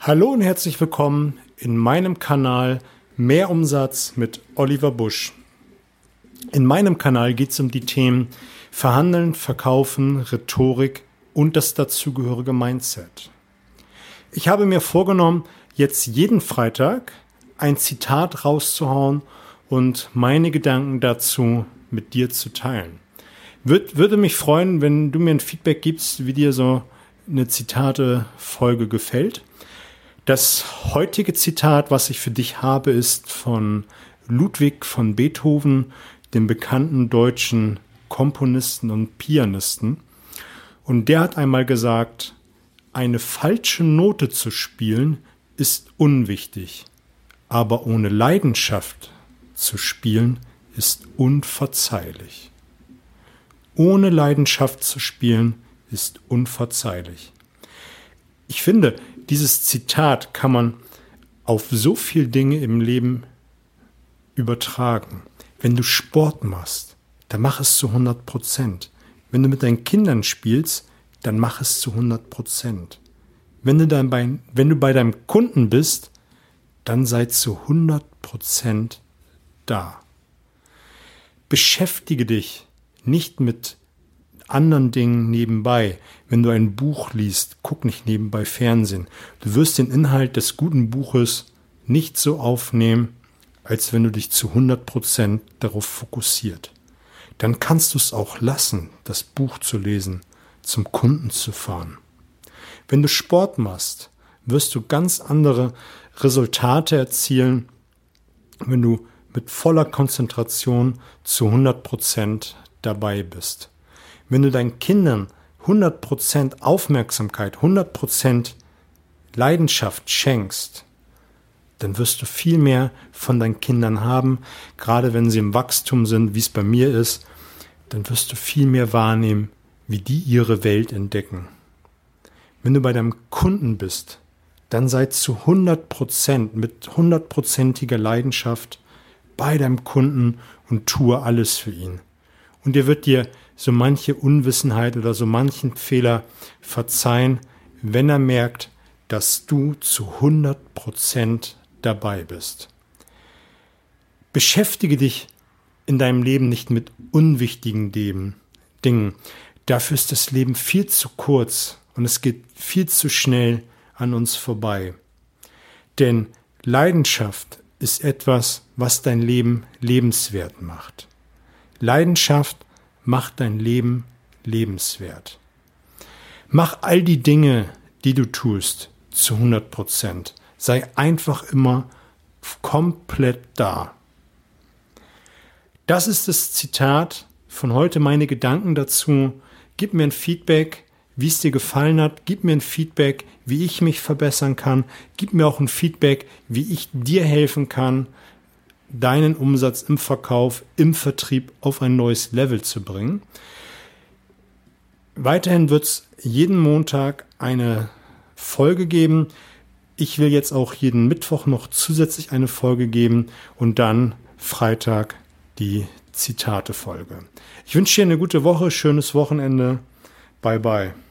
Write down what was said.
Hallo und herzlich willkommen in meinem Kanal Mehr Umsatz mit Oliver Busch. In meinem Kanal geht es um die Themen Verhandeln, Verkaufen, Rhetorik und das dazugehörige Mindset. Ich habe mir vorgenommen, jetzt jeden Freitag ein Zitat rauszuhauen und meine Gedanken dazu mit dir zu teilen. Würde, würde mich freuen, wenn du mir ein Feedback gibst, wie dir so eine Zitate-Folge gefällt. Das heutige Zitat, was ich für dich habe, ist von Ludwig von Beethoven, dem bekannten deutschen Komponisten und Pianisten. Und der hat einmal gesagt, eine falsche Note zu spielen ist unwichtig, aber ohne Leidenschaft zu spielen ist unverzeihlich. Ohne Leidenschaft zu spielen ist unverzeihlich. Ich finde, dieses Zitat kann man auf so viele Dinge im Leben übertragen. Wenn du Sport machst, dann mach es zu 100 Prozent. Wenn du mit deinen Kindern spielst, dann mach es zu 100 Prozent. Wenn du, dann bei, wenn du bei deinem Kunden bist, dann sei zu 100 Prozent da. Beschäftige dich nicht mit anderen Dingen nebenbei. Wenn du ein Buch liest, guck nicht nebenbei Fernsehen. Du wirst den Inhalt des guten Buches nicht so aufnehmen, als wenn du dich zu 100 Prozent darauf fokussiert. Dann kannst du es auch lassen, das Buch zu lesen, zum Kunden zu fahren. Wenn du Sport machst, wirst du ganz andere Resultate erzielen, wenn du mit voller Konzentration zu 100 Prozent dabei bist. Wenn du deinen Kindern 100% Aufmerksamkeit, 100% Leidenschaft schenkst, dann wirst du viel mehr von deinen Kindern haben, gerade wenn sie im Wachstum sind, wie es bei mir ist, dann wirst du viel mehr wahrnehmen, wie die ihre Welt entdecken. Wenn du bei deinem Kunden bist, dann sei zu 100% mit hundertprozentiger Leidenschaft bei deinem Kunden und tue alles für ihn. Und er wird dir so manche Unwissenheit oder so manchen Fehler verzeihen, wenn er merkt, dass du zu 100 Prozent dabei bist. Beschäftige dich in deinem Leben nicht mit unwichtigen Dingen. Dafür ist das Leben viel zu kurz und es geht viel zu schnell an uns vorbei. Denn Leidenschaft ist etwas, was dein Leben lebenswert macht. Leidenschaft mach dein Leben lebenswert. Mach all die Dinge, die du tust, zu 100 Prozent. Sei einfach immer komplett da. Das ist das Zitat von heute, meine Gedanken dazu. Gib mir ein Feedback, wie es dir gefallen hat. Gib mir ein Feedback, wie ich mich verbessern kann. Gib mir auch ein Feedback, wie ich dir helfen kann, deinen Umsatz im Verkauf, im Vertrieb auf ein neues Level zu bringen. Weiterhin wird es jeden Montag eine Folge geben. Ich will jetzt auch jeden Mittwoch noch zusätzlich eine Folge geben und dann Freitag die Zitate-Folge. Ich wünsche dir eine gute Woche, schönes Wochenende. Bye bye.